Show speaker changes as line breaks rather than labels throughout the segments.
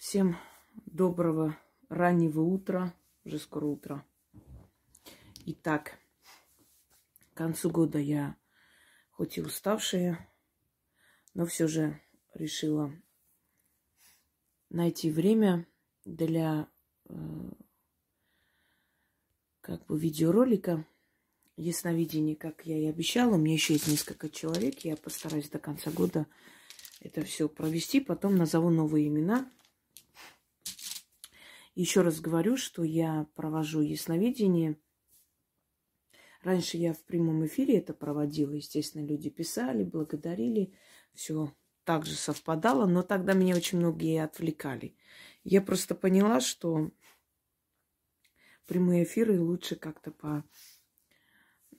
Всем доброго раннего утра, уже скоро утро. Итак, к концу года я, хоть и уставшая, но все же решила найти время для э, как бы видеоролика ясновидения, как я и обещала. У меня еще есть несколько человек. Я постараюсь до конца года это все провести. Потом назову новые имена. Еще раз говорю, что я провожу ясновидение. Раньше я в прямом эфире это проводила. Естественно, люди писали, благодарили. Все так же совпадало, но тогда меня очень многие отвлекали. Я просто поняла, что прямые эфиры лучше как-то по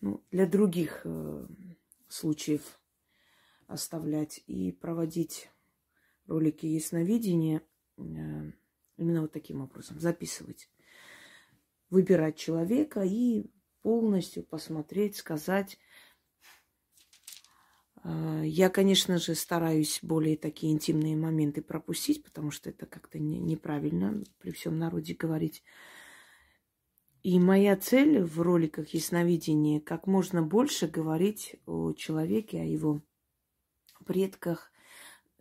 ну, для других э, случаев оставлять и проводить ролики ясновидения э, Именно вот таким образом. Записывать. Выбирать человека и полностью посмотреть, сказать. А, я, конечно же, стараюсь более такие интимные моменты пропустить, потому что это как-то неправильно при всем народе говорить. И моя цель в роликах ясновидения как можно больше говорить о человеке, о его предках,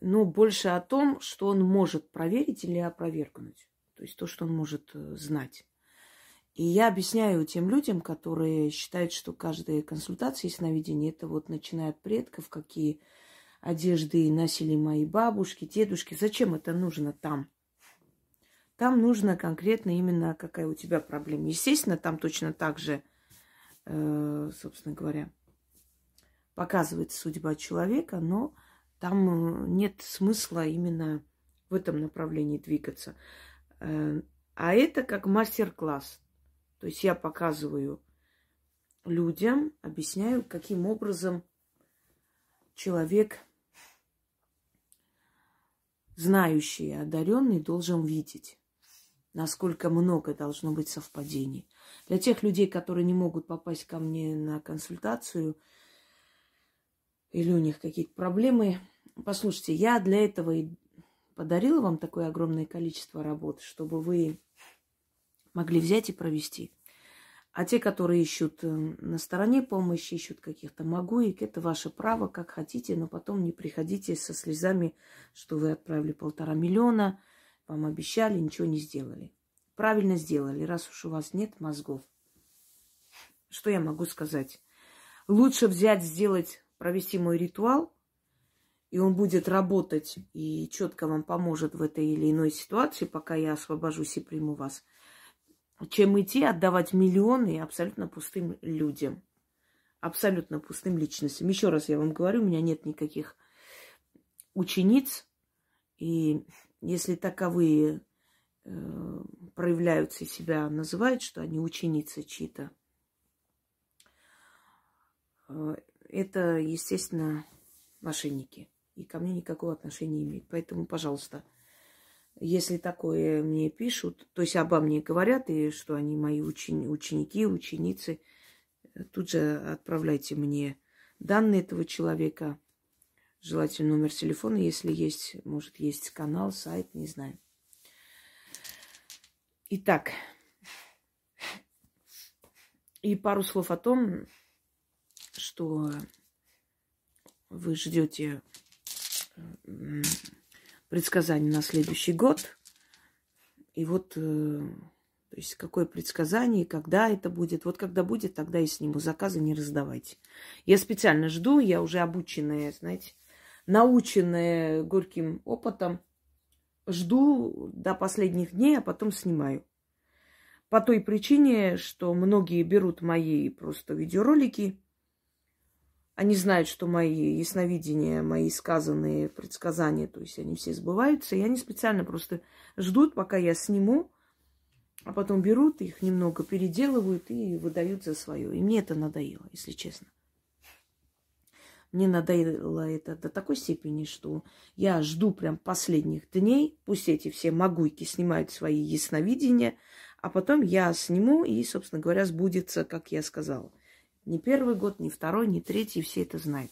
но больше о том, что он может проверить или опровергнуть. То есть то, что он может э, знать. И я объясняю тем людям, которые считают, что каждая консультация ясновидения, это вот начиная от предков, какие одежды носили мои бабушки, дедушки. Зачем это нужно там? Там нужно конкретно именно какая у тебя проблема. Естественно, там точно так же, э, собственно говоря, показывается судьба человека, но там э, нет смысла именно в этом направлении двигаться. Э, а это как мастер-класс. То есть я показываю людям, объясняю, каким образом человек, знающий, одаренный, должен видеть, насколько много должно быть совпадений. Для тех людей, которые не могут попасть ко мне на консультацию, или у них какие-то проблемы, Послушайте, я для этого и подарила вам такое огромное количество работ, чтобы вы могли взять и провести. А те, которые ищут э, на стороне помощи, ищут каких-то могуек, это ваше право, как хотите, но потом не приходите со слезами, что вы отправили полтора миллиона, вам обещали, ничего не сделали. Правильно сделали, раз уж у вас нет мозгов. Что я могу сказать? Лучше взять, сделать, провести мой ритуал – и он будет работать и четко вам поможет в этой или иной ситуации, пока я освобожусь и приму вас, чем идти отдавать миллионы абсолютно пустым людям, абсолютно пустым личностям. Еще раз я вам говорю, у меня нет никаких учениц, и если таковые э, проявляются и себя называют, что они ученицы чьи-то, э, это, естественно, мошенники и ко мне никакого отношения не имеет. Поэтому, пожалуйста, если такое мне пишут, то есть обо мне говорят, и что они мои учени- ученики, ученицы, тут же отправляйте мне данные этого человека, желательно номер телефона, если есть, может, есть канал, сайт, не знаю. Итак, и пару слов о том, что вы ждете предсказание на следующий год. И вот, э, то есть, какое предсказание, когда это будет. Вот когда будет, тогда и сниму. Заказы не раздавайте. Я специально жду, я уже обученная, знаете, наученная горьким опытом. Жду до последних дней, а потом снимаю. По той причине, что многие берут мои просто видеоролики – они знают, что мои ясновидения, мои сказанные предсказания, то есть они все сбываются, и они специально просто ждут, пока я сниму, а потом берут их немного, переделывают и выдают за свое. И мне это надоело, если честно. Мне надоело это до такой степени, что я жду прям последних дней, пусть эти все могуйки снимают свои ясновидения, а потом я сниму и, собственно говоря, сбудется, как я сказала. Не первый год, не второй, не третий, все это знают.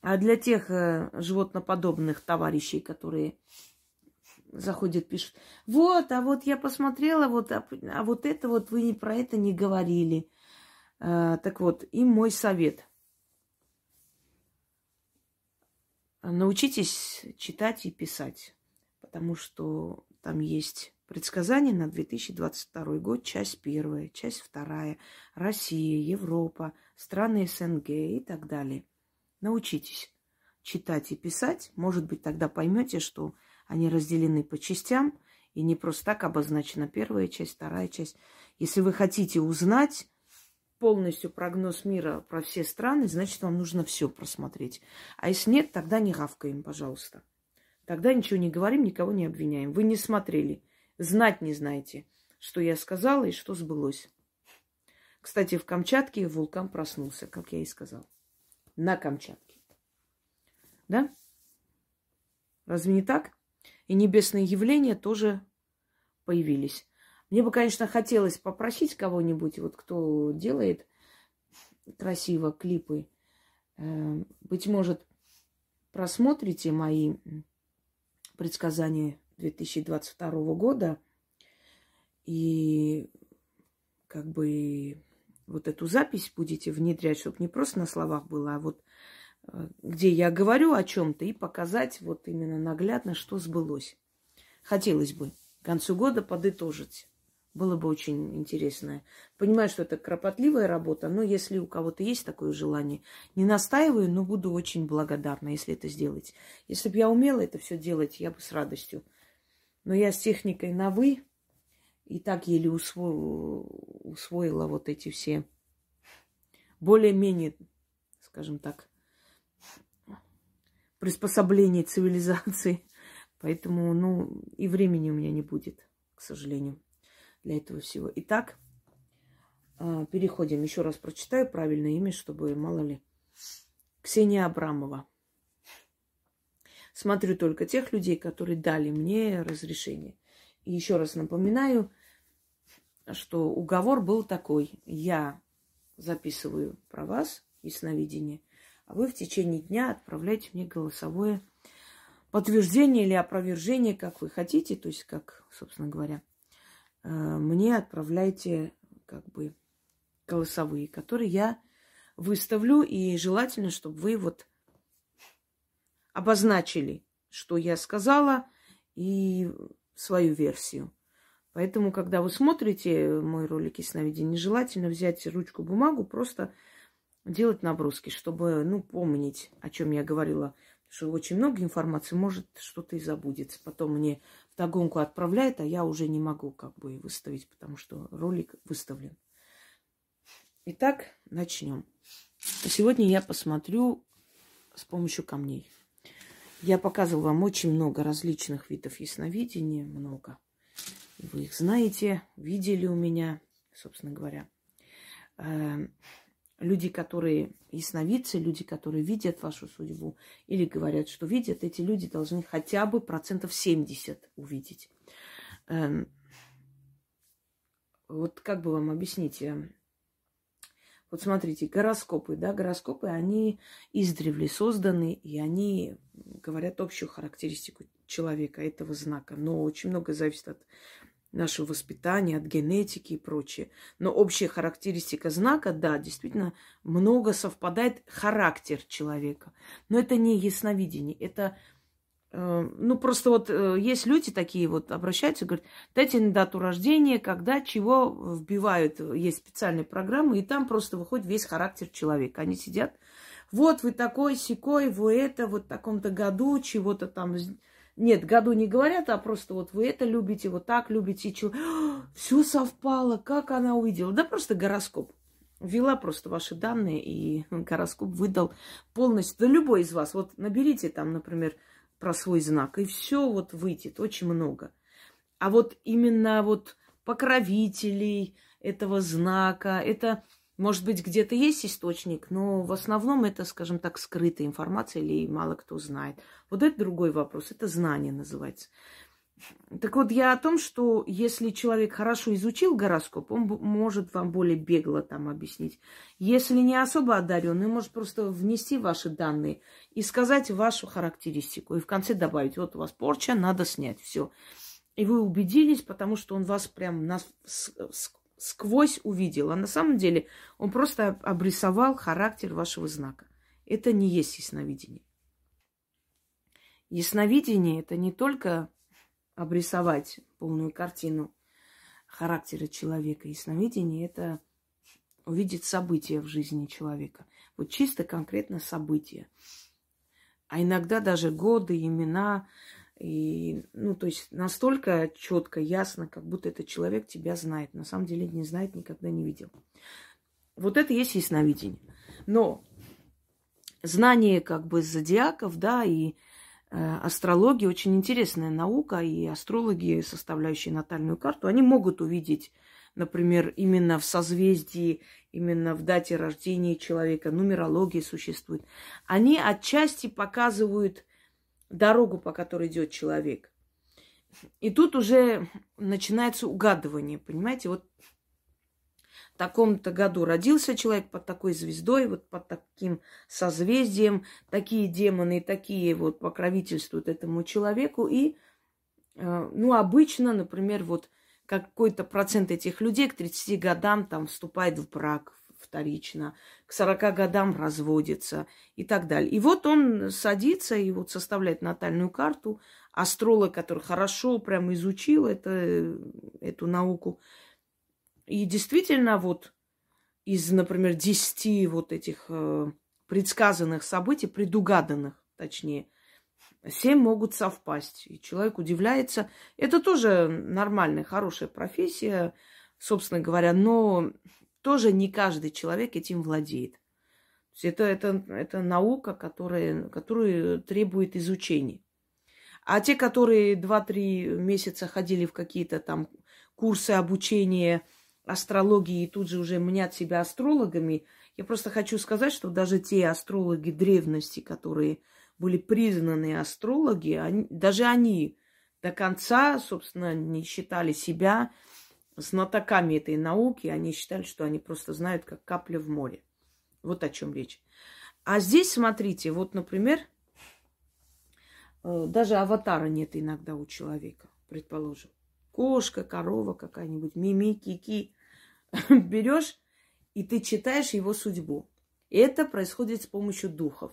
А для тех э, животноподобных товарищей, которые заходят, пишут, вот, а вот я посмотрела, вот, а, а вот это вот вы про это не говорили. А, так вот, им мой совет. Научитесь читать и писать, потому что там есть предсказания на 2022 год, часть первая, часть вторая, Россия, Европа, страны СНГ и так далее. Научитесь читать и писать. Может быть, тогда поймете, что они разделены по частям, и не просто так обозначена первая часть, вторая часть. Если вы хотите узнать полностью прогноз мира про все страны, значит, вам нужно все просмотреть. А если нет, тогда не гавкаем, пожалуйста. Тогда ничего не говорим, никого не обвиняем. Вы не смотрели, знать не знаете, что я сказала и что сбылось. Кстати, в Камчатке вулкан проснулся, как я и сказал. На Камчатке. Да? Разве не так? И небесные явления тоже появились. Мне бы, конечно, хотелось попросить кого-нибудь, вот кто делает красиво клипы, э, быть может, просмотрите мои предсказания 2022 года и как бы вот эту запись будете внедрять, чтобы не просто на словах было, а вот э, где я говорю о чем-то и показать вот именно наглядно, что сбылось. Хотелось бы к концу года подытожить. Было бы очень интересно. Понимаю, что это кропотливая работа, но если у кого-то есть такое желание, не настаиваю, но буду очень благодарна, если это сделать. Если бы я умела это все делать, я бы с радостью. Но я с техникой на «вы» и так еле усвоила, усвоила вот эти все более-менее, скажем так, приспособления цивилизации. Поэтому, ну, и времени у меня не будет, к сожалению для этого всего. Итак, а, переходим. Еще раз прочитаю правильное имя, чтобы, мало ли. Ксения Абрамова. Смотрю только тех людей, которые дали мне разрешение. И еще раз напоминаю, что уговор был такой. Я записываю про вас ясновидение, а вы в течение дня отправляете мне голосовое подтверждение или опровержение, как вы хотите, то есть как, собственно говоря, Э, мне отправляйте как бы голосовые, которые я выставлю, и желательно, чтобы вы вот обозначили, что я сказала, и свою версию. Поэтому, когда вы смотрите мой ролик ясновидения, желательно взять ручку, бумагу, просто делать наброски, чтобы, ну, помнить, о чем я говорила. Что очень много информации, может, что-то и забудется. Потом мне догонку отправляет, а я уже не могу как бы выставить, потому что ролик выставлен. Итак, начнем. Сегодня я посмотрю с помощью камней. Я показывала вам очень много различных видов ясновидения, много. Вы их знаете, видели у меня, собственно говоря. Эм, люди, которые ясновидцы, люди, которые видят вашу судьбу или говорят, что видят, эти люди должны хотя бы процентов 70 увидеть. Эм, вот как бы вам объяснить? Эм, вот смотрите, гороскопы, да, гороскопы, они издревле созданы, и они говорят общую характеристику человека, этого знака. Но очень много зависит от нашего воспитания, от генетики и прочее. Но общая характеристика знака, да, действительно много совпадает характер человека. Но это не ясновидение, это э, ну, просто вот э, есть люди такие вот, обращаются, говорят, дайте на дату рождения, когда, чего вбивают. Есть специальные программы, и там просто выходит весь характер человека. Они сидят, вот вы такой, секой, вы это, вот в таком-то году, чего-то там нет, году не говорят, а просто вот вы это любите, вот так любите. Чего... Все совпало, как она увидела. Да просто гороскоп. Ввела просто ваши данные, и гороскоп выдал полностью. Да любой из вас. Вот наберите там, например, про свой знак, и все вот выйдет, очень много. А вот именно вот покровителей этого знака, это может быть, где-то есть источник, но в основном это, скажем так, скрытая информация или мало кто знает. Вот это другой вопрос, это знание называется. Так вот, я о том, что если человек хорошо изучил гороскоп, он может вам более бегло там объяснить. Если не особо одаренный, может просто внести ваши данные и сказать вашу характеристику. И в конце добавить, вот у вас порча, надо снять. Все. И вы убедились, потому что он вас прям нас сквозь увидел. А на самом деле он просто обрисовал характер вашего знака. Это не есть ясновидение. Ясновидение – это не только обрисовать полную картину характера человека. Ясновидение – это увидеть события в жизни человека. Вот чисто конкретно события. А иногда даже годы, имена. И, ну, то есть настолько четко, ясно, как будто этот человек тебя знает. На самом деле не знает, никогда не видел. Вот это есть ясновидение. Но знание как бы зодиаков, да, и Э, астрология очень интересная наука, и астрологи, составляющие натальную карту, они могут увидеть, например, именно в созвездии, именно в дате рождения человека, нумерология существует. Они отчасти показывают дорогу, по которой идет человек. И тут уже начинается угадывание, понимаете? Вот в таком-то году родился человек под такой звездой, вот под таким созвездием, такие демоны, такие вот покровительствуют этому человеку. И, э, ну, обычно, например, вот какой-то процент этих людей к 30 годам там вступает в брак вторично, к 40 годам разводится и так далее. И вот он садится и вот составляет натальную карту. Астролог, который хорошо прям изучил это, эту науку, и действительно, вот из, например, десяти вот этих э, предсказанных событий, предугаданных, точнее, семь могут совпасть. И человек удивляется. Это тоже нормальная, хорошая профессия, собственно говоря, но тоже не каждый человек этим владеет. это, это, это наука, которая, которую требует изучения. А те, которые 2-3 месяца ходили в какие-то там курсы обучения астрологии и тут же уже мнят себя астрологами. Я просто хочу сказать, что даже те астрологи древности, которые были признаны астрологи, они, даже они до конца, собственно, не считали себя знатоками этой науки. Они считали, что они просто знают, как капля в море. Вот о чем речь. А здесь, смотрите, вот, например, э, даже аватара нет иногда у человека, предположим. Кошка, корова какая-нибудь, мими, кики. берешь и ты читаешь его судьбу. Это происходит с помощью духов.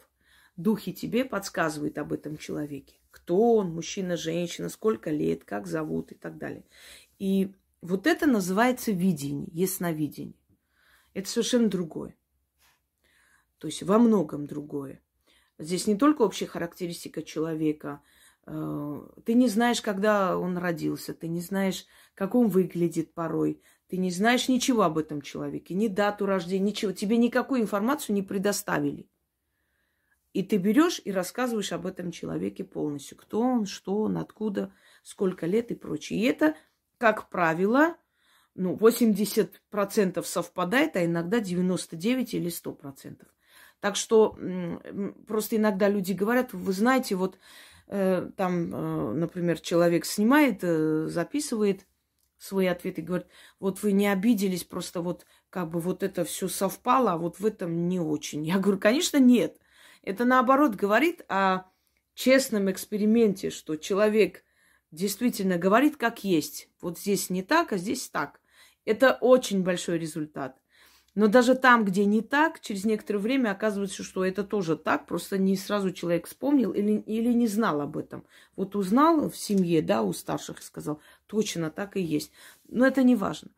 Духи тебе подсказывают об этом человеке. Кто он, мужчина, женщина, сколько лет, как зовут и так далее. И вот это называется видение, ясновидение. Это совершенно другое. То есть во многом другое. Здесь не только общая характеристика человека. Э, ты не знаешь, когда он родился, ты не знаешь, как он выглядит порой, ты не знаешь ничего об этом человеке, ни дату рождения, ничего. Тебе никакую информацию не предоставили. И ты берешь и рассказываешь об этом человеке полностью. Кто он, что он, откуда, сколько лет и прочее. И это, как правило, ну, 80% совпадает, а иногда 99 или 100%. Так что просто иногда люди говорят, вы знаете, вот э, там, э, например, человек снимает, э, записывает свой ответ и говорит, вот вы не обиделись, просто вот как бы вот это все совпало, а вот в этом не очень. Я говорю, конечно, нет. Это наоборот говорит о честном эксперименте, что человек действительно говорит как есть. Вот здесь не так, а здесь так. Это очень большой результат. Но даже там, где не так, через некоторое время оказывается, что это тоже так, просто не сразу человек вспомнил или, или не знал об этом. Вот узнал в семье, да, у старших сказал, точно так и есть. Но это не важно.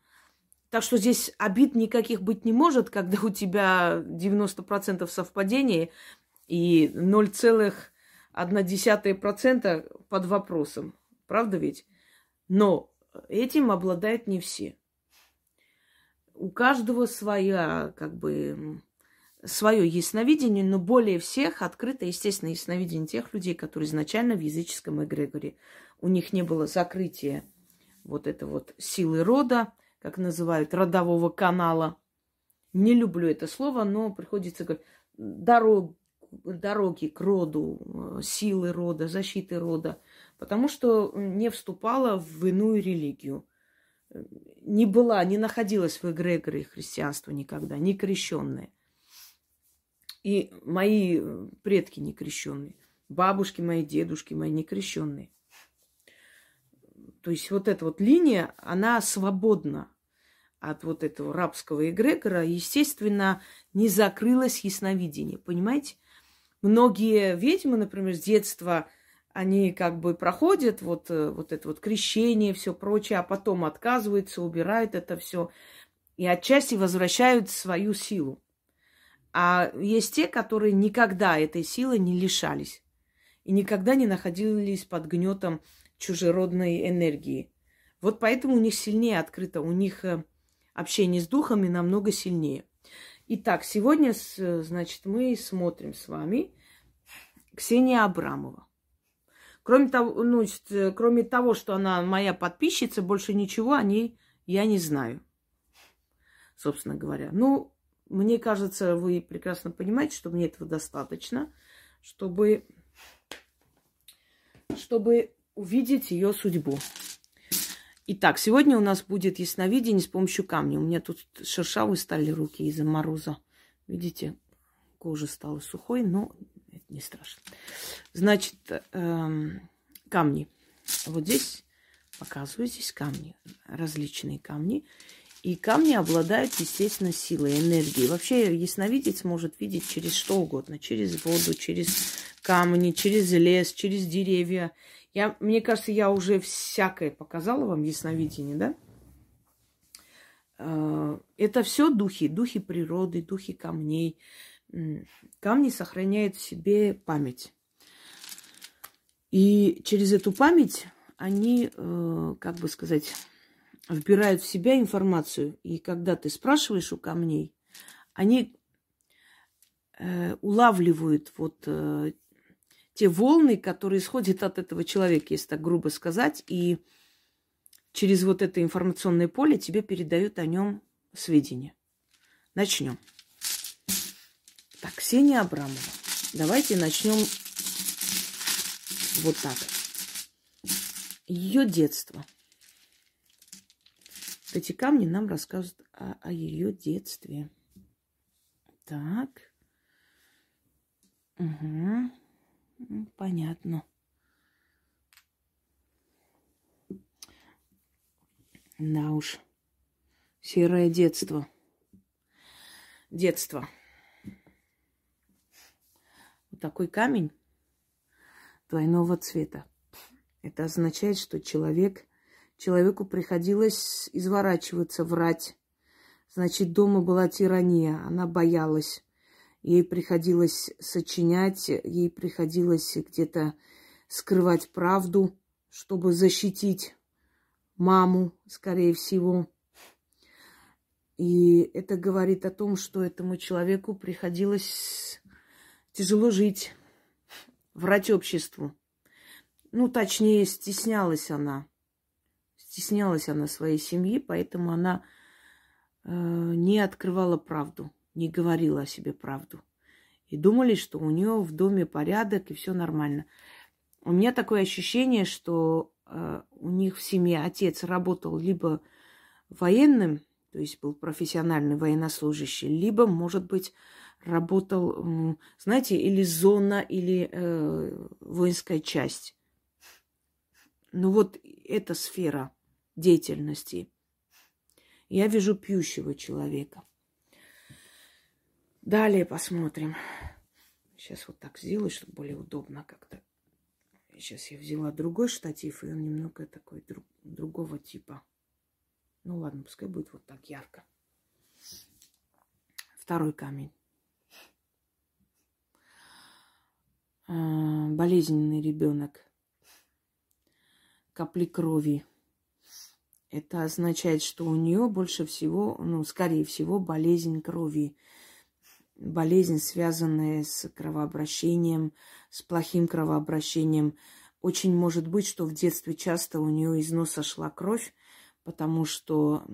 Так что здесь обид никаких быть не может, когда у тебя 90% совпадения и 0,1% под вопросом. Правда ведь? Но этим обладают не все у каждого своя, как бы, свое ясновидение, но более всех открыто, естественно, ясновидение тех людей, которые изначально в языческом эгрегоре. У них не было закрытия вот это вот силы рода, как называют, родового канала. Не люблю это слово, но приходится говорить, дорогу дороги к роду, силы рода, защиты рода, потому что не вступала в иную религию. Не была, не находилась в эгрегоре христианства никогда, не крещенная. И мои предки не крещенные, бабушки мои, дедушки мои не крещенные. То есть вот эта вот линия, она свободна от вот этого рабского эгрегора, естественно, не закрылось ясновидение, понимаете? Многие ведьмы, например, с детства, они как бы проходят вот, э, вот это вот крещение, все прочее, а потом отказываются, убирают это все и отчасти возвращают свою силу. А есть те, которые никогда этой силы не лишались и никогда не находились под гнетом чужеродной энергии. Вот поэтому у них сильнее открыто, у них э, общение с духами намного сильнее. Итак, сегодня, значит, мы смотрим с вами Ксения Абрамова. Кроме того, ну, кроме того, что она моя подписчица, больше ничего о ней я не знаю, собственно говоря. Ну, мне кажется, вы прекрасно понимаете, что мне этого достаточно, чтобы, чтобы увидеть ее судьбу. Итак, сегодня у нас будет ясновидение с помощью камня. У меня тут шершавые стали руки из-за мороза. Видите, кожа стала сухой, но это не страшно. Значит, эм, камни. Вот здесь показываю, здесь камни, различные камни. И камни обладают, естественно, силой, энергией. Вообще ясновидец может видеть через что угодно. Через воду, через камни, через лес, через деревья. Я, мне кажется, я уже всякое показала вам ясновидение, да? А, это все духи, духи природы, духи камней. Камни сохраняют в себе память. И через эту память они, э, как бы сказать, вбирают в себя информацию. И когда ты спрашиваешь у камней, они э, улавливают вот э, те волны, которые исходят от этого человека, если так грубо сказать, и через вот это информационное поле тебе передают о нем сведения. Начнем. Так, Ксения Абрамова. Давайте начнем вот так. Ее детство. Эти камни нам рассказывают о, о ее детстве. Так. Угу. Понятно. Да уж. Серое детство. Детство. Вот такой камень двойного цвета. Это означает, что человек, человеку приходилось изворачиваться, врать. Значит, дома была тирания, она боялась. Ей приходилось сочинять, ей приходилось где-то скрывать правду, чтобы защитить маму, скорее всего. И это говорит о том, что этому человеку приходилось тяжело жить, врать обществу. Ну, точнее, стеснялась она. Стеснялась она своей семьи, поэтому она э, не открывала правду не говорила о себе правду. И думали, что у нее в доме порядок и все нормально. У меня такое ощущение, что э, у них в семье отец работал либо военным, то есть был профессиональный военнослужащий, либо, может быть, работал, знаете, или зона, или э, воинская часть. Ну вот эта сфера деятельности. Я вижу пьющего человека – Далее посмотрим. Сейчас вот так сделаю, чтобы более удобно как-то. Сейчас я взяла другой штатив, и он немного такой друг, другого типа. Ну ладно, пускай будет вот так ярко. Второй камень. А, болезненный ребенок. Капли крови. Это означает, что у нее больше всего, ну, скорее всего, болезнь крови болезнь, связанная с кровообращением, с плохим кровообращением. Очень может быть, что в детстве часто у нее из носа шла кровь, потому что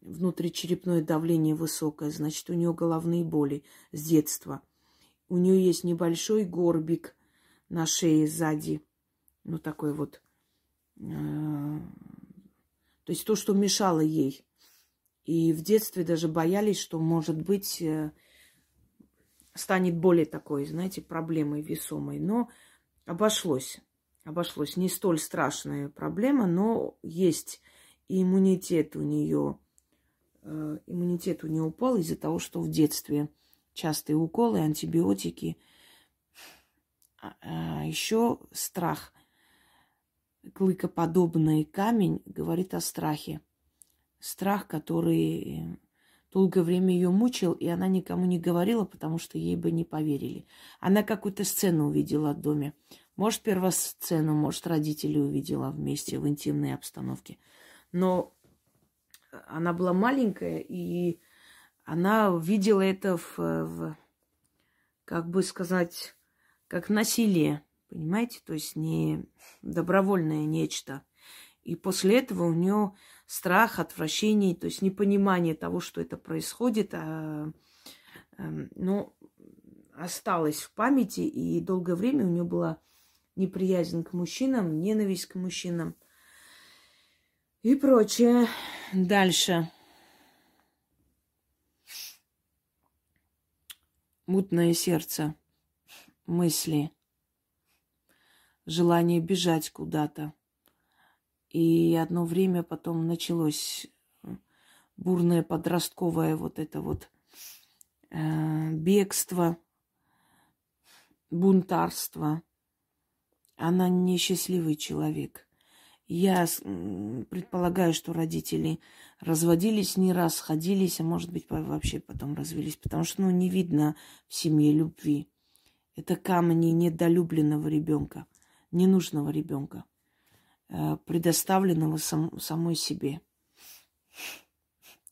внутричерепное давление высокое, значит, у нее головные боли с детства. У нее есть небольшой горбик на шее сзади. Ну, такой вот. Э, то есть то, что мешало ей. И в детстве даже боялись, что, может быть, э, станет более такой, знаете, проблемой весомой. Но обошлось. Обошлось. Не столь страшная проблема, но есть иммунитет у нее. Э, иммунитет у нее упал из-за того, что в детстве частые уколы, антибиотики. А, а еще страх. Клыкоподобный камень говорит о страхе. Страх, который долгое время ее мучил, и она никому не говорила, потому что ей бы не поверили. Она какую-то сцену увидела в доме. Может, первосцену, может, родители увидела вместе в интимной обстановке. Но она была маленькая, и она видела это в, в как бы сказать, как насилие, понимаете? То есть не добровольное нечто. И после этого у нее страх, отвращение, то есть непонимание того, что это происходит, а, а, ну, осталось в памяти, и долгое время у нее была неприязнь к мужчинам, ненависть к мужчинам и прочее. Дальше. Мутное сердце, мысли, желание бежать куда-то. И одно время потом началось бурное подростковое вот это вот э, бегство, бунтарство. Она несчастливый человек. Я предполагаю, что родители разводились не раз, сходились, а может быть вообще потом развелись, потому что ну, не видно в семье любви. Это камни недолюбленного ребенка, ненужного ребенка, э, предоставленного сам, самой себе.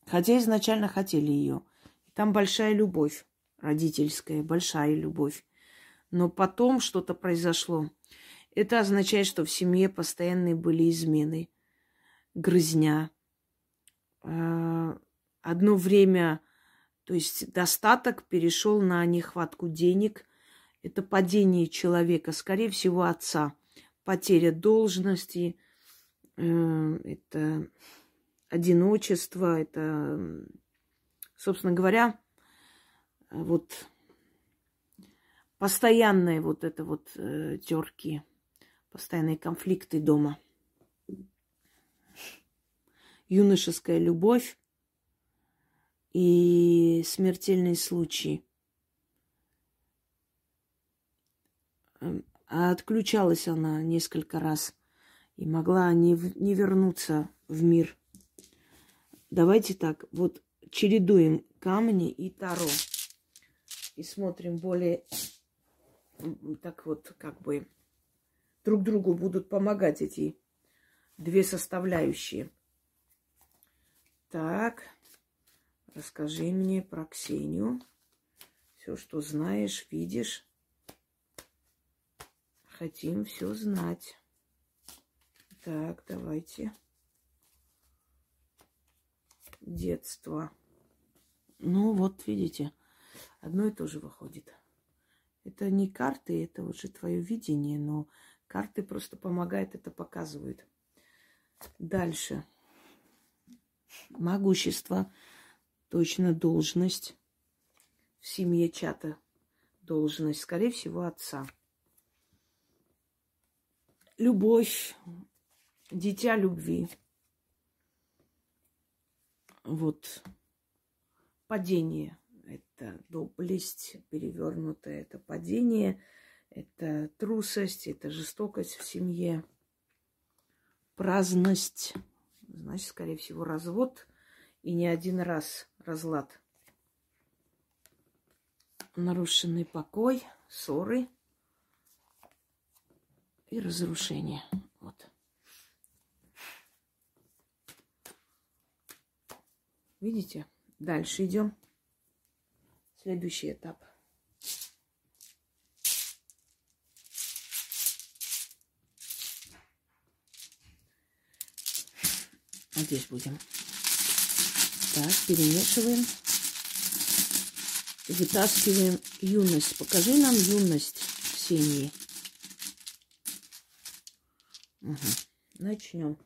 Хотя изначально хотели ее. Там большая любовь родительская, большая любовь. Но потом что-то произошло. Это означает, что в семье постоянные были измены, грызня. А, одно время, то есть достаток перешел на нехватку денег. Это падение человека, скорее всего, отца. Потеря должности, э, это одиночество, это, собственно говоря, вот постоянные вот это вот э, терки постоянные конфликты дома. Юношеская любовь и смертельные случаи. А отключалась она несколько раз и могла не, не вернуться в мир. Давайте так, вот чередуем камни и таро. И смотрим более так вот как бы друг другу будут помогать эти две составляющие. Так, расскажи мне про Ксению. Все, что знаешь, видишь. Хотим все знать. Так, давайте. Детство. Ну, вот видите, одно и то же выходит. Это не карты, это уже твое видение, но Карты просто помогают, это показывают. Дальше. Могущество. Точно должность. В семье чата должность. Скорее всего, отца. Любовь. Дитя любви. Вот. Падение. Это доблесть перевернутое. Это падение это трусость, это жестокость в семье, праздность, значит, скорее всего, развод и не один раз разлад. Нарушенный покой, ссоры и разрушение. Вот. Видите? Дальше идем. Следующий этап. здесь будем. Так, перемешиваем. Вытаскиваем юность. Покажи нам юность Ксении. Угу. Начнем.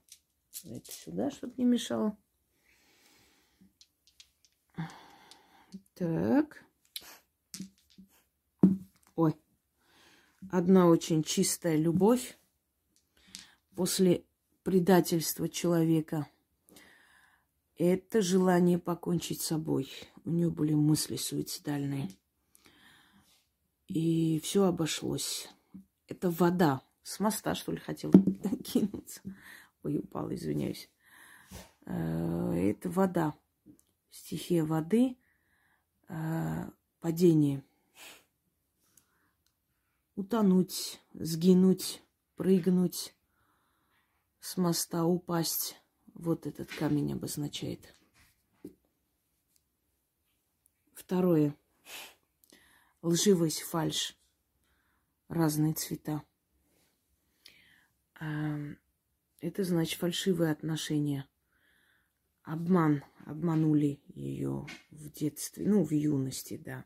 Это сюда, чтобы не мешало. Так. Ой. Одна очень чистая любовь после предательства человека. Это желание покончить с собой. У нее были мысли суицидальные. И все обошлось. Это вода. С моста, что ли, хотел кинуться. Ой, упала, извиняюсь. Э, это вода. Стихия воды. Э, падение. Утонуть, сгинуть, прыгнуть с моста, упасть. Вот этот камень обозначает. Второе. Лживость, фальш. Разные цвета. Это значит фальшивые отношения. Обман. Обманули ее в детстве, ну, в юности, да.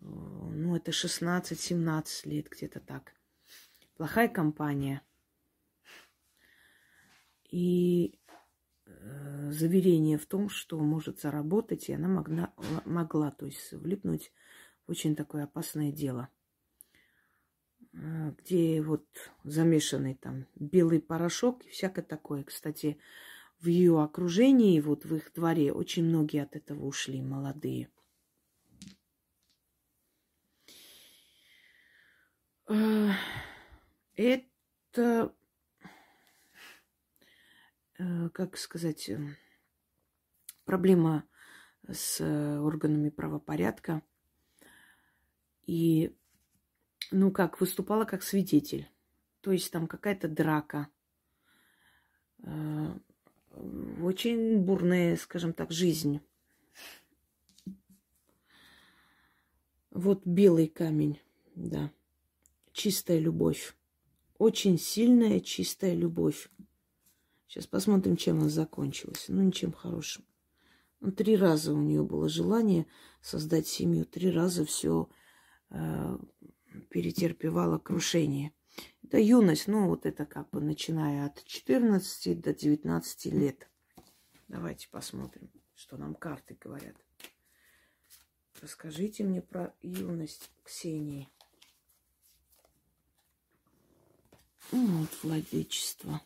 Ну, это 16-17 лет, где-то так. Плохая компания. И э, заверение в том, что может заработать, и она могла, могла, то есть влипнуть в очень такое опасное дело – Э, где вот замешанный там белый порошок и всякое такое. Кстати, в ее окружении, вот в их дворе, очень многие от этого ушли, молодые. Э, это, э, как сказать, проблема с органами правопорядка. И ну как, выступала как свидетель. То есть там какая-то драка. Э, очень бурная, скажем так, жизнь. Вот белый камень, да. Чистая любовь. Очень сильная чистая любовь. Сейчас посмотрим, чем она закончилась. Ну, ничем хорошим. Ну, три раза у нее было желание создать семью. Три раза все э, перетерпевала крушение. Это юность, ну вот это как бы начиная от 14 до 19 лет. Давайте посмотрим, что нам карты говорят. Расскажите мне про юность Ксении. Ну, вот владычество.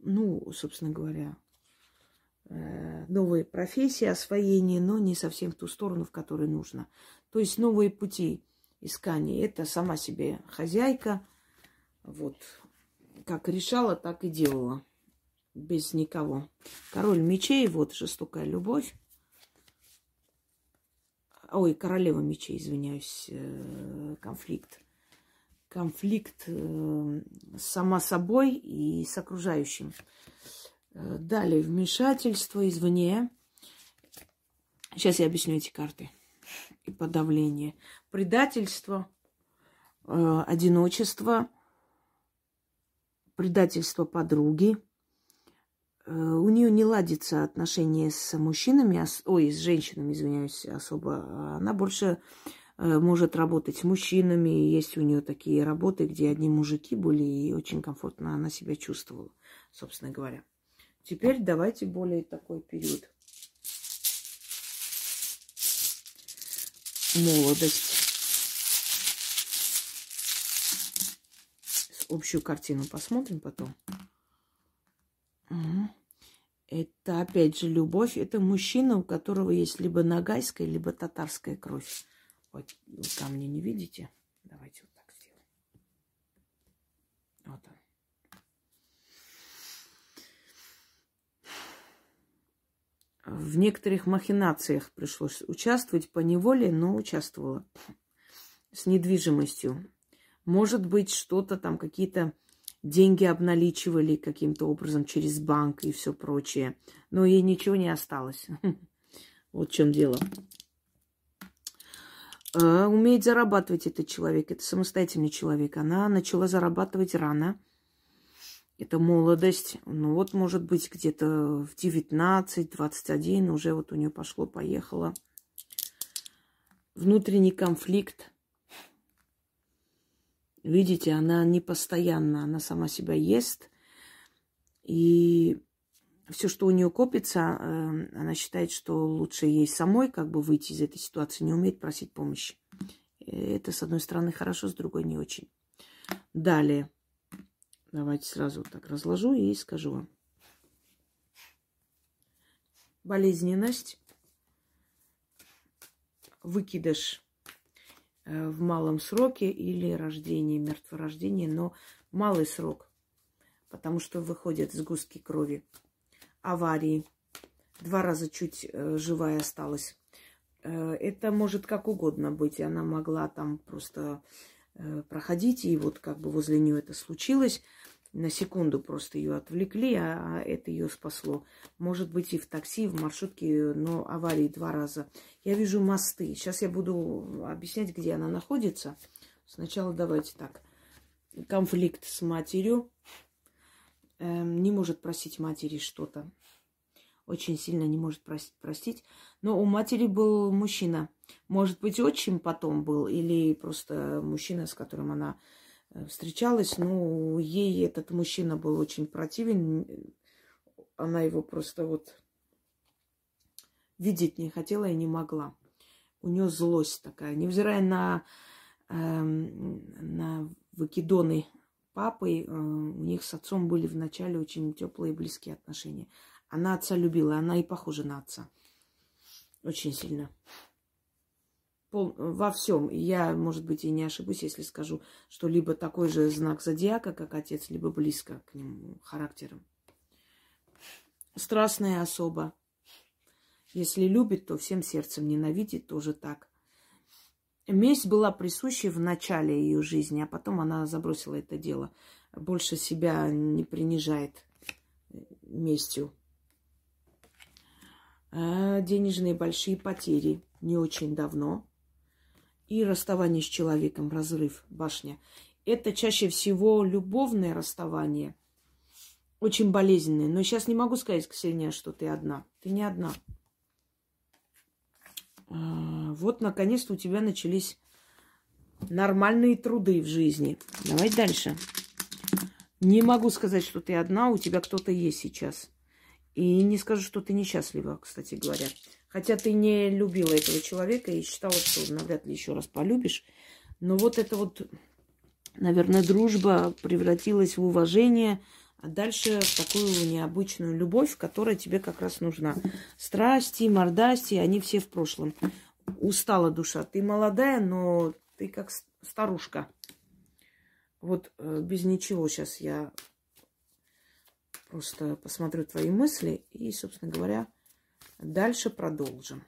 Ну, собственно говоря, новые профессии, освоение, но не совсем в ту сторону, в которой нужно. То есть новые пути искания. Это сама себе хозяйка. Вот. Как решала, так и делала. Без никого. Король мечей, вот жестокая любовь. Ой, королева мечей, извиняюсь, э, конфликт. Конфликт э, сама собой и с окружающим. Э, далее вмешательство извне. Сейчас я объясню эти карты. И подавление. Предательство, э, одиночество, предательство подруги. Э, у нее не ладится отношения с мужчинами, ой, с женщинами, извиняюсь, особо. Она больше может работать с мужчинами. Есть у нее такие работы, где одни мужики были, и очень комфортно она себя чувствовала, собственно говоря. Теперь давайте более такой период. Молодость. Общую картину посмотрим потом. Это опять же любовь. Это мужчина, у которого есть либо нагайская, либо татарская кровь. Вот камни не видите? Давайте вот так сделаем. Вот он. В некоторых махинациях пришлось участвовать по неволе, но участвовала с недвижимостью. Может быть, что-то там, какие-то деньги обналичивали каким-то образом через банк и все прочее. Но ей ничего не осталось. Вот в чем дело. А, умеет зарабатывать этот человек. Это самостоятельный человек. Она начала зарабатывать рано. Это молодость. Ну вот, может быть, где-то в 19-21 уже вот у нее пошло-поехало. Внутренний конфликт. Видите, она не постоянно, она сама себя ест. И все, что у нее копится, э, она считает, что лучше ей самой как бы выйти из этой ситуации, не умеет просить помощи. Это, с одной стороны, хорошо, с другой не очень. Далее. Давайте сразу так разложу и скажу вам. Болезненность, выкидыш э, в малом сроке или рождение, мертворождение, но малый срок, потому что выходят сгустки крови, аварии, два раза чуть э, живая осталась. Э, это может как угодно быть. Она могла там просто проходить, и вот как бы возле нее это случилось. На секунду просто ее отвлекли, а, это ее спасло. Может быть и в такси, и в маршрутке, но аварии два раза. Я вижу мосты. Сейчас я буду объяснять, где она находится. Сначала давайте так. Конфликт с матерью. Эм, не может просить матери что-то. Очень сильно не может простить. Но у матери был мужчина – может быть, отчим потом был, или просто мужчина, с которым она встречалась. Ну, ей этот мужчина был очень противен. Она его просто вот видеть не хотела и не могла. У нее злость такая. Невзирая на, э, на выкидоны папы, э, у них с отцом были вначале очень теплые и близкие отношения. Она отца любила, она и похожа на отца. Очень сильно пол, во всем. Я, может быть, и не ошибусь, если скажу, что либо такой же знак зодиака, как отец, либо близко к нему характером. Страстная особа. Если любит, то всем сердцем ненавидит, тоже так. Месть была присуща в начале ее жизни, а потом она забросила это дело. Больше себя не принижает местью. А денежные большие потери не очень давно и расставание с человеком, разрыв, башня. Это чаще всего любовное расставание, очень болезненное. Но сейчас не могу сказать, Ксения, что ты одна. Ты не одна. А, вот, наконец-то у тебя начались нормальные труды в жизни. Давай дальше. Не могу сказать, что ты одна, у тебя кто-то есть сейчас. И не скажу, что ты несчастлива, кстати говоря. Хотя ты не любила этого человека и считала, что навряд ли еще раз полюбишь. Но вот это вот, наверное, дружба превратилась в уважение, а дальше в такую необычную любовь, которая тебе как раз нужна. Страсти, мордасти, они все в прошлом. Устала душа. Ты молодая, но ты как старушка. Вот э, без ничего сейчас я просто посмотрю твои мысли и, собственно говоря, Дальше продолжим.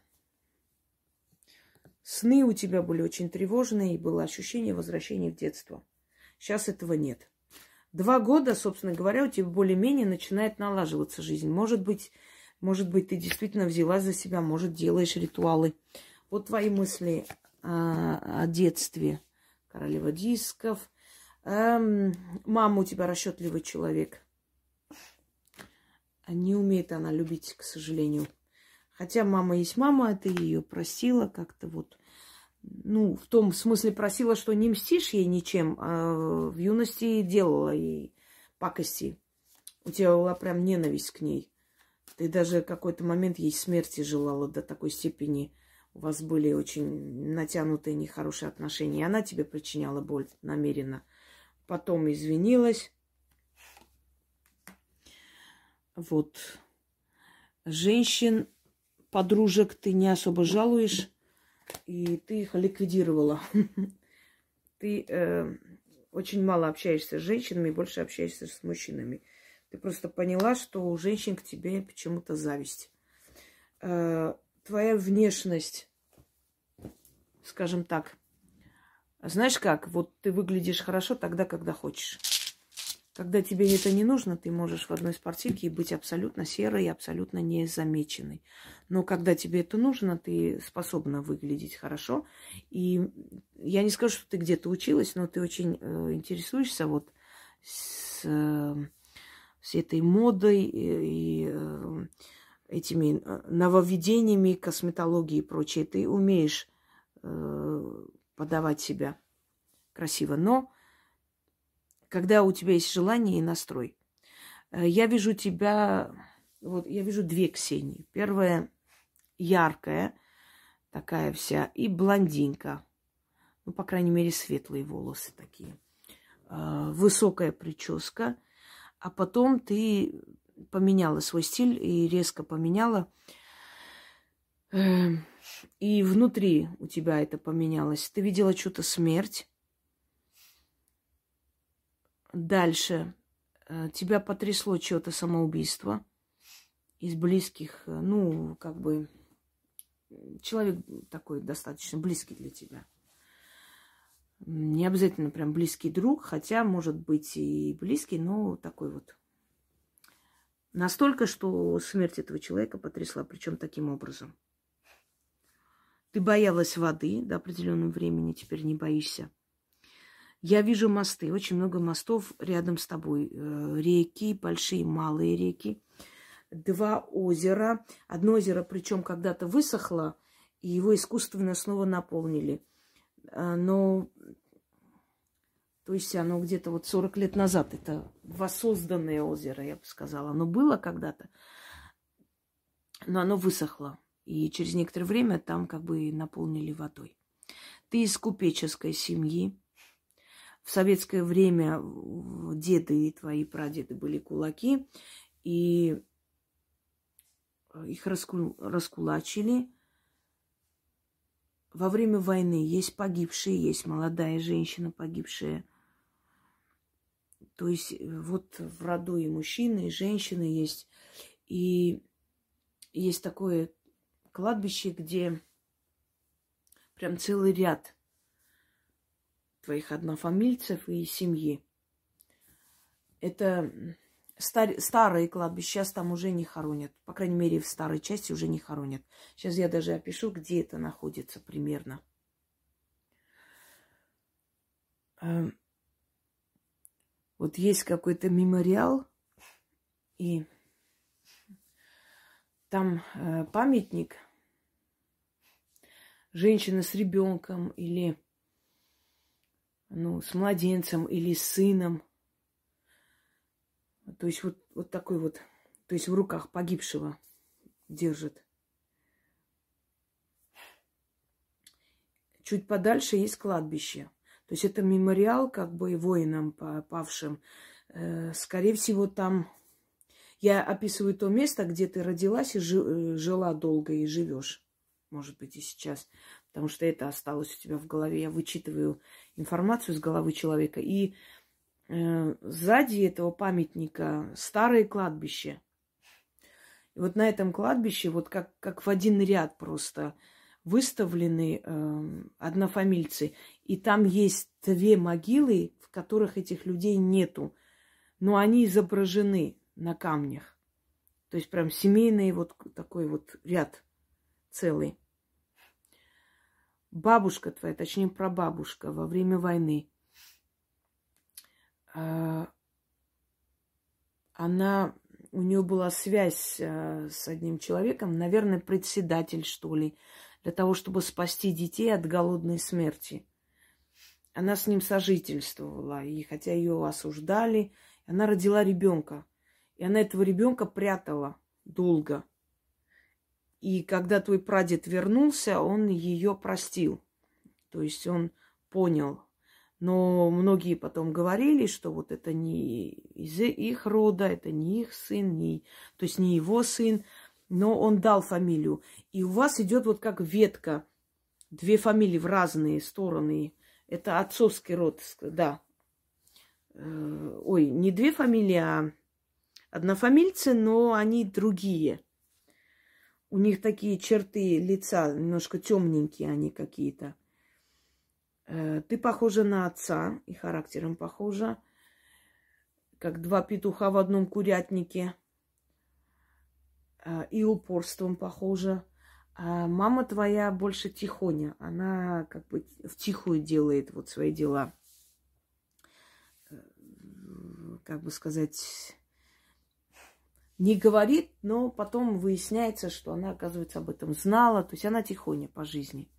Сны у тебя были очень тревожные, и было ощущение возвращения в детство. Сейчас этого нет. Два года, собственно говоря, у тебя более-менее начинает налаживаться жизнь. Может быть, может быть, ты действительно взяла за себя, может, делаешь ритуалы. Вот твои мысли о, о детстве. Королева дисков. Эм, мама у тебя расчетливый человек. Не умеет она любить, к сожалению. Хотя мама есть мама, а ты ее просила как-то вот. Ну, в том смысле просила, что не мстишь ей ничем, а в юности делала ей пакости. У тебя была прям ненависть к ней. Ты даже какой-то момент ей смерти желала до такой степени. У вас были очень натянутые нехорошие отношения. И она тебе причиняла боль намеренно. Потом извинилась. Вот. Женщин подружек ты не особо жалуешь, и ты их ликвидировала. Ты э, очень мало общаешься с женщинами, больше общаешься с мужчинами. Ты просто поняла, что у женщин к тебе почему-то зависть. Э, твоя внешность, скажем так, знаешь как, вот ты выглядишь хорошо тогда, когда хочешь. Когда тебе это не нужно, ты можешь в одной спортивке быть абсолютно серой и абсолютно незамеченной. Но когда тебе это нужно, ты способна выглядеть хорошо. И я не скажу, что ты где-то училась, но ты очень э, интересуешься вот с, э, всей этой модой и, и э, этими э, нововведениями косметологии и прочее. Ты умеешь э, подавать себя красиво. Но когда у тебя есть желание и настрой, э, я вижу тебя, вот я вижу две Ксении. Первая яркая, такая вся, и блондинка. Ну, по крайней мере, светлые волосы такие. Э, высокая прическа. А потом ты поменяла свой стиль и резко поменяла. Эм, и внутри у тебя это поменялось. Ты видела что-то смерть. Дальше э, тебя потрясло что-то самоубийство из близких, э, ну, как бы, человек такой достаточно близкий для тебя. Не обязательно прям близкий друг, хотя, может быть, и близкий, но такой вот. Настолько, что смерть этого человека потрясла, причем таким образом. Ты боялась воды до определенного времени, теперь не боишься. Я вижу мосты, очень много мостов рядом с тобой. Э, реки, большие, малые реки. Два озера. Одно озеро, причем когда-то высохло, и его искусственно снова наполнили. Э, но, то есть оно где-то вот 40 лет назад, это воссозданное озеро, я бы сказала. Оно было когда-то, но оно высохло. И через некоторое время там как бы наполнили водой. Ты из купеческой семьи, в советское время деды и твои прадеды были кулаки, и их раскул... раскулачили. Во время войны есть погибшие, есть молодая женщина погибшая. То есть э, вот в роду и мужчины, и женщины есть. И есть такое кладбище, где прям целый ряд твоих однофамильцев и семьи. Это стар, старые кладбища, сейчас там уже не хоронят. По крайней мере, в старой части уже не хоронят. Сейчас я даже опишу, где это находится примерно. Эм, вот есть какой-то мемориал, и там э, памятник женщина с ребенком или ну, с младенцем или с сыном. То есть вот, вот такой вот, то есть в руках погибшего держит. Чуть подальше есть кладбище. То есть это мемориал как бы воинам павшим. Э, скорее всего, там я описываю то место, где ты родилась и э, жила долго и живешь. Может быть, и сейчас потому что это осталось у тебя в голове. Я вычитываю информацию с головы человека. И э, сзади этого памятника старое кладбище. И вот на этом кладбище, вот как, как в один ряд просто выставлены э, однофамильцы. И там есть две могилы, в которых этих людей нету. Но они изображены на камнях. То есть прям семейный вот такой вот ряд целый бабушка твоя, точнее прабабушка во время войны, а, она, у нее была связь а, с одним человеком, наверное, председатель, что ли, для того, чтобы спасти детей от голодной смерти. Она с ним сожительствовала, и хотя ее осуждали, она родила ребенка. И она этого ребенка прятала долго – и когда твой прадед вернулся, он ее простил. То есть он понял. Но многие потом говорили, что вот это не из их рода, это не их сын, не, то есть не его сын, но он дал фамилию. И у вас идет вот как ветка, две фамилии в разные стороны. Это отцовский род, да. Э, ой, не две фамилии, а однофамильцы, но они другие – у них такие черты лица, немножко темненькие они какие-то. Э, ты похожа на отца и характером похожа, как два петуха в одном курятнике. Э, и упорством похожа. А мама твоя больше тихоня. Она как бы в тихую делает вот свои дела. Э, как бы сказать, не говорит, но потом выясняется, что она, оказывается, об этом знала. То есть она тихоня по жизни.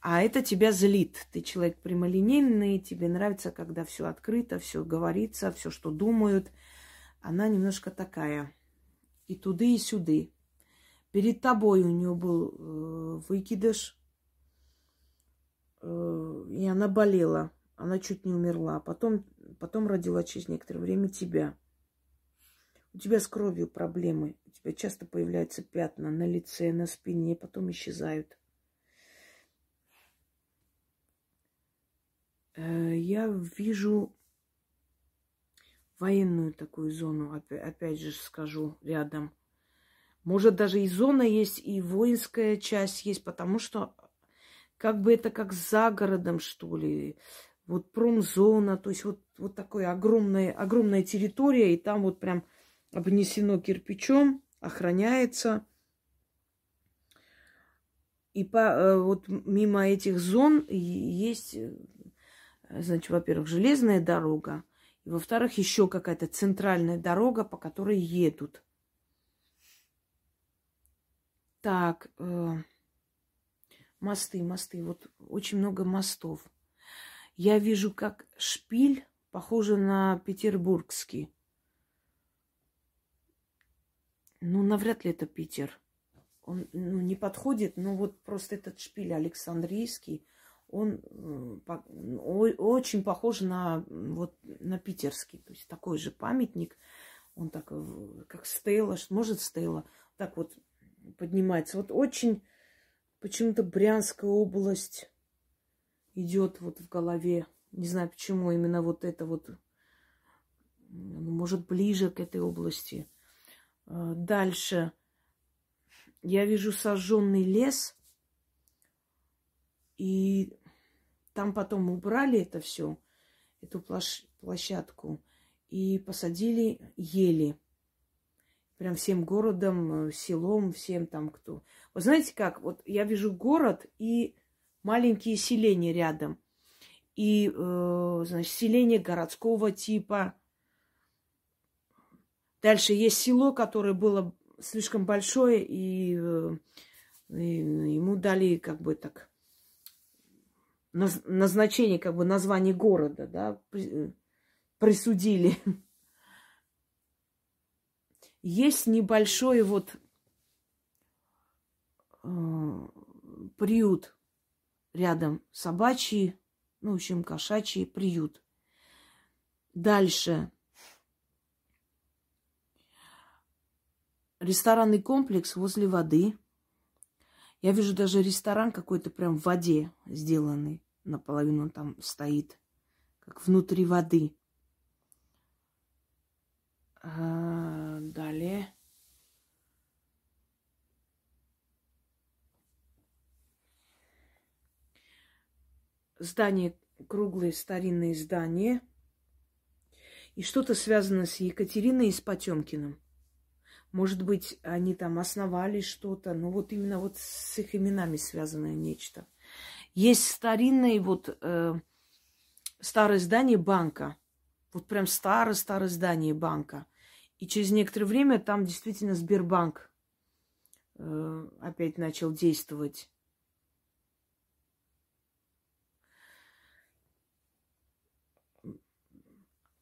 А это тебя злит. Ты человек прямолинейный, тебе нравится, когда все открыто, все говорится, все, что думают. Она немножко такая. И туды, и сюды. Перед тобой у нее был э, выкидыш, э, и она болела. Она чуть не умерла. Потом, потом родила через некоторое время тебя. У тебя с кровью проблемы. У тебя часто появляются пятна на лице, на спине, потом исчезают. Э, я вижу военную такую зону, опять же скажу, рядом. Может, даже и зона есть, и воинская часть есть, потому что как бы это как за городом, что ли. Вот промзона, то есть вот, вот такая огромная, огромная территория, и там вот прям обнесено кирпичом, охраняется. И по, э, вот мимо этих зон есть, э, значит, во-первых, железная дорога, и во-вторых, еще какая-то центральная дорога, по которой едут. Так, э, мосты, мосты, вот очень много мостов. Я вижу, как шпиль похоже на петербургский. Ну, навряд ли это Питер. Он ну, не подходит, но вот просто этот шпиль Александрийский, он очень похож на, вот, на питерский. То есть такой же памятник. Он так, э, как стела, может стела, так вот поднимается. Вот очень почему-то Брянская область идет вот в голове. Не знаю почему именно вот это вот, ну, может, ближе к этой области. А, дальше я вижу сожженный лес, и там потом убрали это все, эту площадку, и посадили ели. Прям всем городом, э, селом, всем там кто. Вы знаете как? Вот я вижу город и маленькие селения рядом. И, э, значит, селение городского типа, Дальше есть село, которое было слишком большое, и, э, и ему дали как бы так назначение, как бы название города, да, э, присудили. Есть небольшой вот э, приют рядом, собачий, ну, в общем, кошачий приют. Дальше ресторанный комплекс возле воды. Я вижу даже ресторан какой-то прям в воде сделанный. Наполовину там стоит, как внутри воды. А, далее. Здание, круглые старинные здания. И что-то связано с Екатериной и с Потемкиным. Может быть, они там основали что-то, но вот именно вот с их именами связанное нечто. Есть старинное вот э, старое здание банка. Вот прям старое-старое здание банка. И через некоторое время там действительно Сбербанк э, опять начал действовать.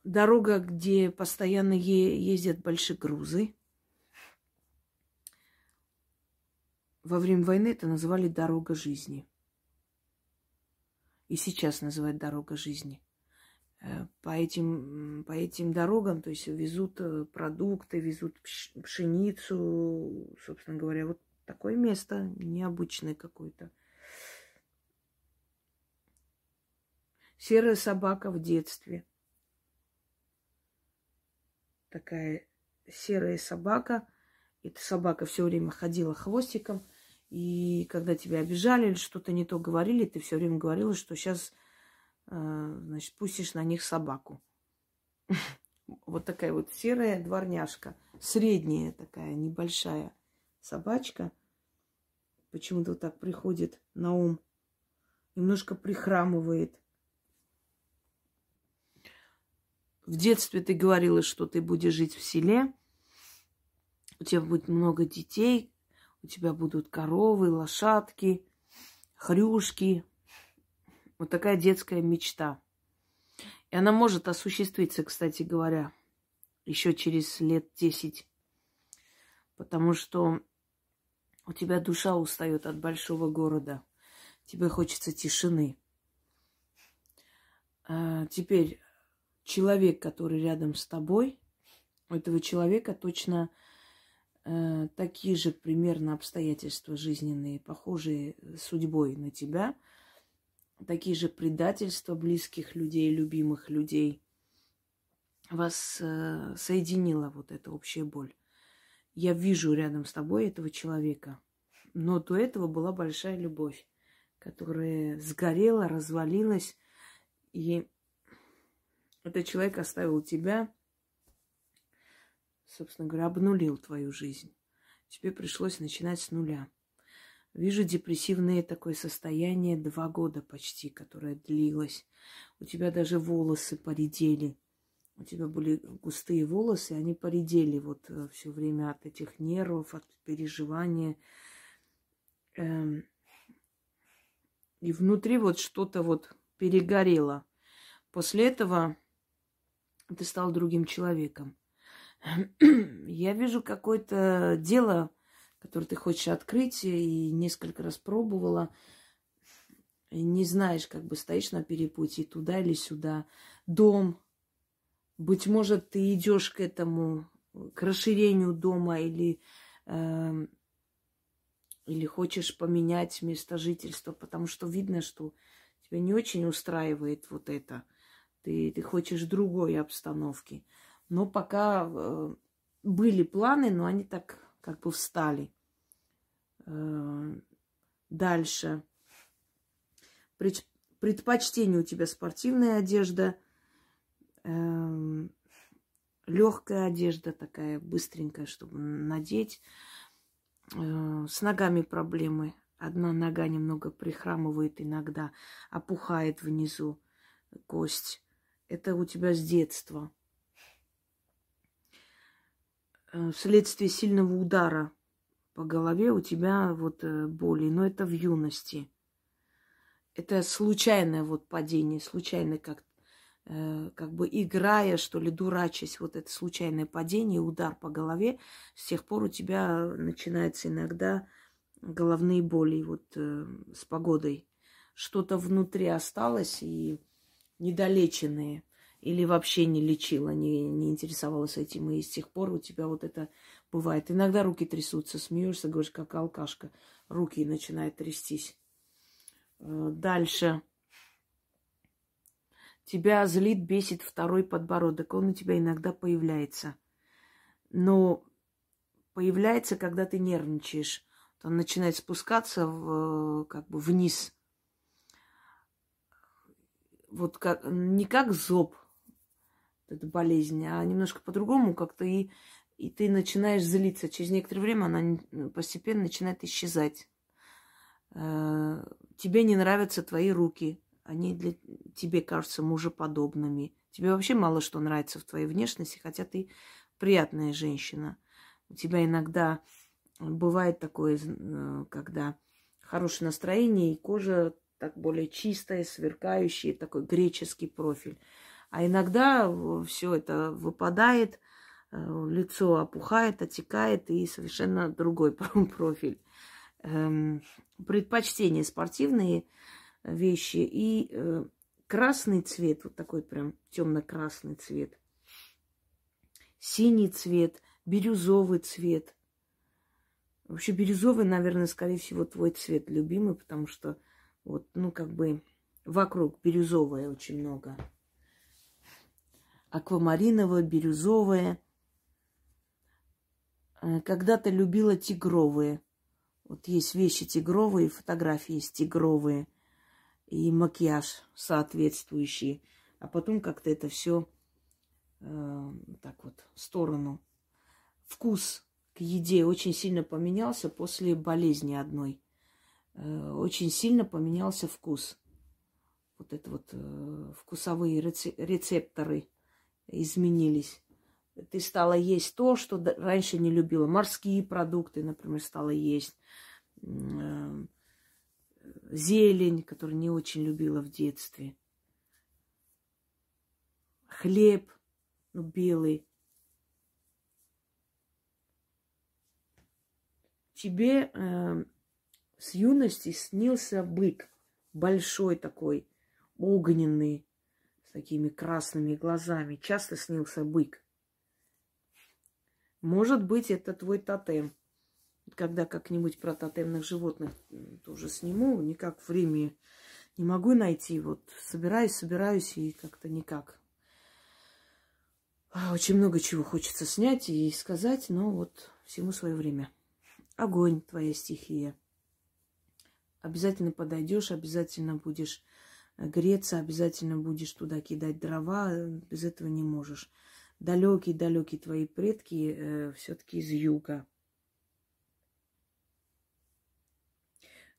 Дорога, где постоянно ездят большие грузы. Во время войны это называли дорога жизни. И сейчас называют дорога жизни. Э, по этим, по этим дорогам, то есть везут э, продукты, везут пшеницу, собственно говоря, вот такое место необычное какое-то. Серая собака в детстве. Такая серая собака. Эта собака все время ходила хвостиком. И когда тебя обижали или что-то не то говорили, ты все время говорила, что сейчас, э, значит, пустишь на них собаку. Вот такая вот серая дворняжка, средняя такая, небольшая собачка. Почему-то так приходит на ум. Немножко прихрамывает. В детстве ты говорила, что ты будешь жить в селе. у тебя будет много детей, у тебя будут коровы, лошадки, хрюшки. Вот такая детская мечта. И она может осуществиться, кстати говоря, еще через лет десять. Потому что у тебя душа устает от большого города. Тебе хочется тишины. А теперь человек, который рядом с тобой, у этого человека точно э, такие же примерно обстоятельства жизненные, похожие судьбой на тебя, такие же предательства близких людей, любимых людей. Вас э, соединила вот эта общая боль. Я вижу рядом с тобой этого человека, но до этого была большая любовь, которая сгорела, развалилась, и этот человек оставил тебя, собственно говоря, обнулил твою жизнь. Тебе пришлось начинать с нуля. Вижу депрессивное такое состояние два года почти, которое длилось. У тебя даже волосы поредели. У тебя были густые волосы, они поредели вот э, все время от этих нервов, от переживания. Эм, и внутри вот что-то вот перегорело. После этого ты стал другим человеком. Я вижу какое-то дело, которое ты хочешь открыть, и несколько раз пробовала. И не знаешь, как бы стоишь на перепутье туда или сюда. Дом. Быть может, ты идешь к этому, к расширению дома или, э, или хочешь поменять место жительства, потому что видно, что тебя не очень устраивает вот это – ты, ты хочешь другой обстановки. Но пока э, были планы, но они так как бы встали. Э, дальше. Пред, предпочтение у тебя спортивная одежда, э, легкая одежда такая, быстренькая, чтобы надеть. Э, с ногами проблемы. Одна нога немного прихрамывает иногда, опухает внизу кость. Это у тебя с детства. Э, вследствие сильного удара по голове у тебя вот э, боли, но это в юности. Это случайное вот падение, случайно как, э, как бы играя, что ли, дурачась, вот это случайное падение, удар по голове, с тех пор у тебя начинается иногда головные боли вот с погодой. Что-то внутри осталось, и недолеченные или вообще не лечила, не, не интересовалась этим, и с тех пор у тебя вот это бывает. Иногда руки трясутся, смеешься, говоришь, как алкашка, руки начинают трястись. Э, дальше. Тебя злит, бесит второй подбородок. Он у тебя иногда появляется. Но появляется, когда ты нервничаешь. Он начинает спускаться в, как бы вниз вот как, не как зоб, эта болезнь, а немножко по-другому как-то и, и ты начинаешь злиться. Через некоторое время она постепенно начинает исчезать. Э, тебе не нравятся твои руки. Они для тебе кажутся мужеподобными. Тебе вообще мало что нравится в твоей внешности, хотя ты приятная женщина. У тебя иногда бывает такое, э, когда хорошее настроение, и кожа так более чистая, сверкающая, такой греческий профиль. А иногда все это выпадает, э, лицо опухает, отекает, и совершенно другой профиль. Эм, предпочтения спортивные вещи и э, красный цвет, вот такой прям темно-красный цвет, синий цвет, бирюзовый цвет. Вообще бирюзовый, наверное, скорее всего, твой цвет любимый, потому что вот, ну, как бы вокруг бирюзовое очень много. Аквамариновое, бирюзовое. Э, когда-то любила тигровые. Вот есть вещи тигровые, фотографии есть тигровые. И макияж соответствующий. А потом как-то это все э, так вот в сторону. Вкус к еде очень сильно поменялся после болезни одной. Э, очень сильно поменялся вкус. Вот это вот э, вкусовые рецепторы изменились. ты стала есть то, что раньше не любила. Морские продукты, например, стала есть. Э, зелень, которую не очень любила в детстве. Хлеб, ну, белый. Тебе э, с юности снился бык. Большой такой, огненный, такими красными глазами. Часто снился бык. Может быть, это твой тотем. Когда как-нибудь про тотемных животных тоже сниму, никак время не могу найти. Вот собираюсь, собираюсь и как-то никак. А, очень много чего хочется снять и сказать, но вот всему свое время. Огонь твоя стихия. Обязательно подойдешь, обязательно будешь греться, обязательно будешь туда кидать дрова, без этого не можешь далекие-далекие твои предки э, все-таки из юга.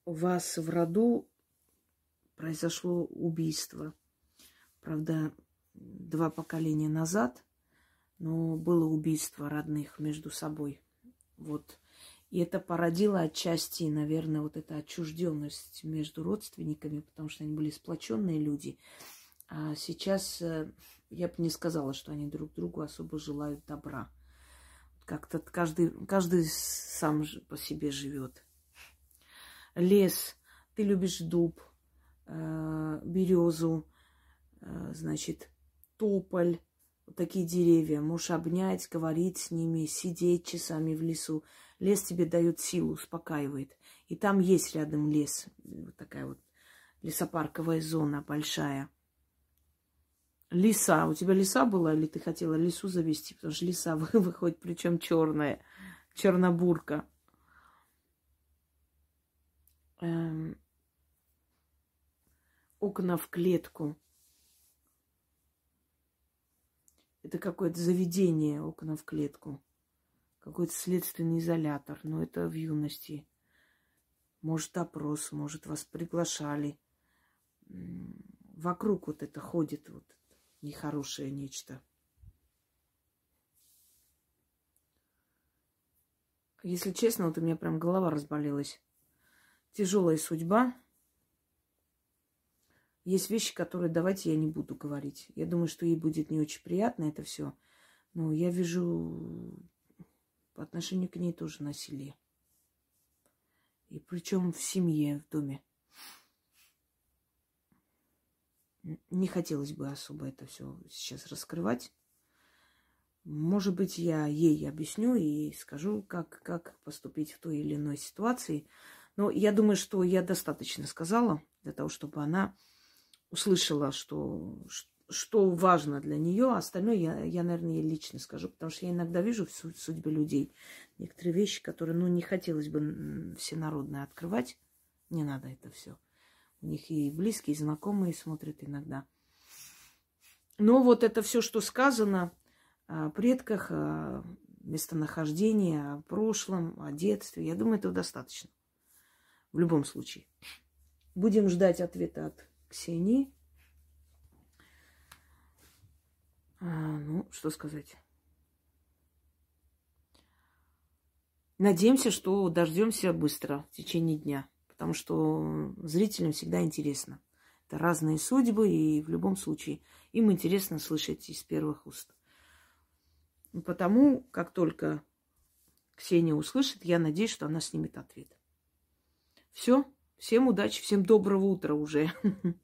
У вас в роду произошло убийство. Правда, два поколения назад, но было убийство родных между собой. Вот. И это породило отчасти, наверное, вот эта отчужденность между родственниками, потому что они были сплоченные люди. А сейчас э, я бы не сказала, что они друг другу особо желают добра. Как-то каждый, каждый сам по себе живет. Лес. Ты любишь дуб, э, березу, э, значит, тополь. Вот такие деревья. Можешь обнять, говорить с ними, сидеть часами в лесу. Лес тебе дает силу, успокаивает. И там есть рядом лес. Вот такая вот лесопарковая зона большая. Лиса. У тебя лиса была или ты хотела лису завести? Потому что лиса выходит, причем черная, чернобурка. Эм, окна в клетку. Это какое-то заведение, окна в клетку. Какой-то следственный изолятор. Но это в юности. Может, опрос, может, вас приглашали. Вокруг вот это ходит вот нехорошее нечто. Если честно, вот у меня прям голова разболелась. Тяжелая судьба. Есть вещи, которые давайте я не буду говорить. Я думаю, что ей будет не очень приятно это все. Но я вижу по отношению к ней тоже насилие. И причем в семье, в доме. Не хотелось бы особо это все сейчас раскрывать. Может быть, я ей объясню и скажу, как, как поступить в той или иной ситуации. Но я думаю, что я достаточно сказала для того, чтобы она услышала, что, что важно для нее. А остальное я, я, наверное, ей лично скажу, потому что я иногда вижу в судьбе людей некоторые вещи, которые, ну, не хотелось бы всенародно открывать. Не надо это все. У них и близкие, и знакомые смотрят иногда. Но вот это все, что сказано о предках, о местонахождении, о прошлом, о детстве, я думаю, этого достаточно. В любом случае. Будем ждать ответа от Ксении. А, ну, что сказать. Надеемся, что дождемся быстро в течение дня потому что зрителям всегда интересно. Это разные судьбы, и в любом случае им интересно слышать из первых уст. Потому как только Ксения услышит, я надеюсь, что она снимет ответ. Все. Всем удачи, всем доброго утра уже.